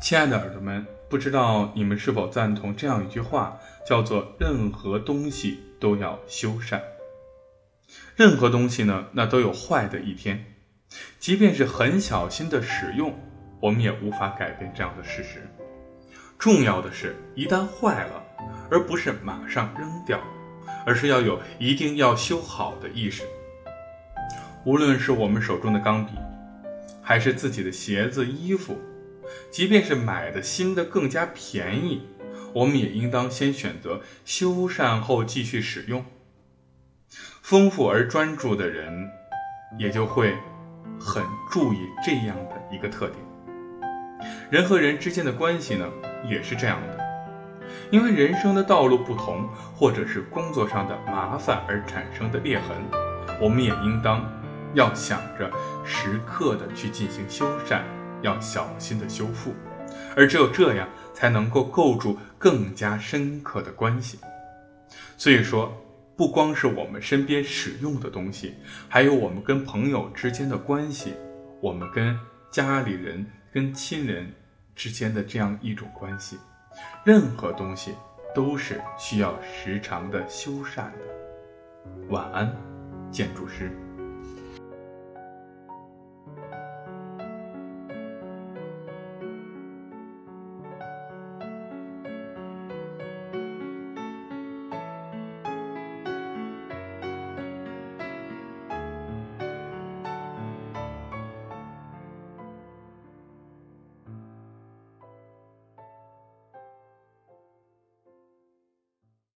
亲爱的耳朵们，不知道你们是否赞同这样一句话，叫做“任何东西都要修缮”。任何东西呢，那都有坏的一天，即便是很小心的使用，我们也无法改变这样的事实。重要的是，一旦坏了，而不是马上扔掉，而是要有一定要修好的意识。无论是我们手中的钢笔，还是自己的鞋子、衣服。即便是买的新的更加便宜，我们也应当先选择修缮后继续使用。丰富而专注的人，也就会很注意这样的一个特点。人和人之间的关系呢，也是这样的。因为人生的道路不同，或者是工作上的麻烦而产生的裂痕，我们也应当要想着时刻的去进行修缮。要小心的修复，而只有这样才能够构筑更加深刻的关系。所以说，不光是我们身边使用的东西，还有我们跟朋友之间的关系，我们跟家里人、跟亲人之间的这样一种关系，任何东西都是需要时常的修缮的。晚安，建筑师。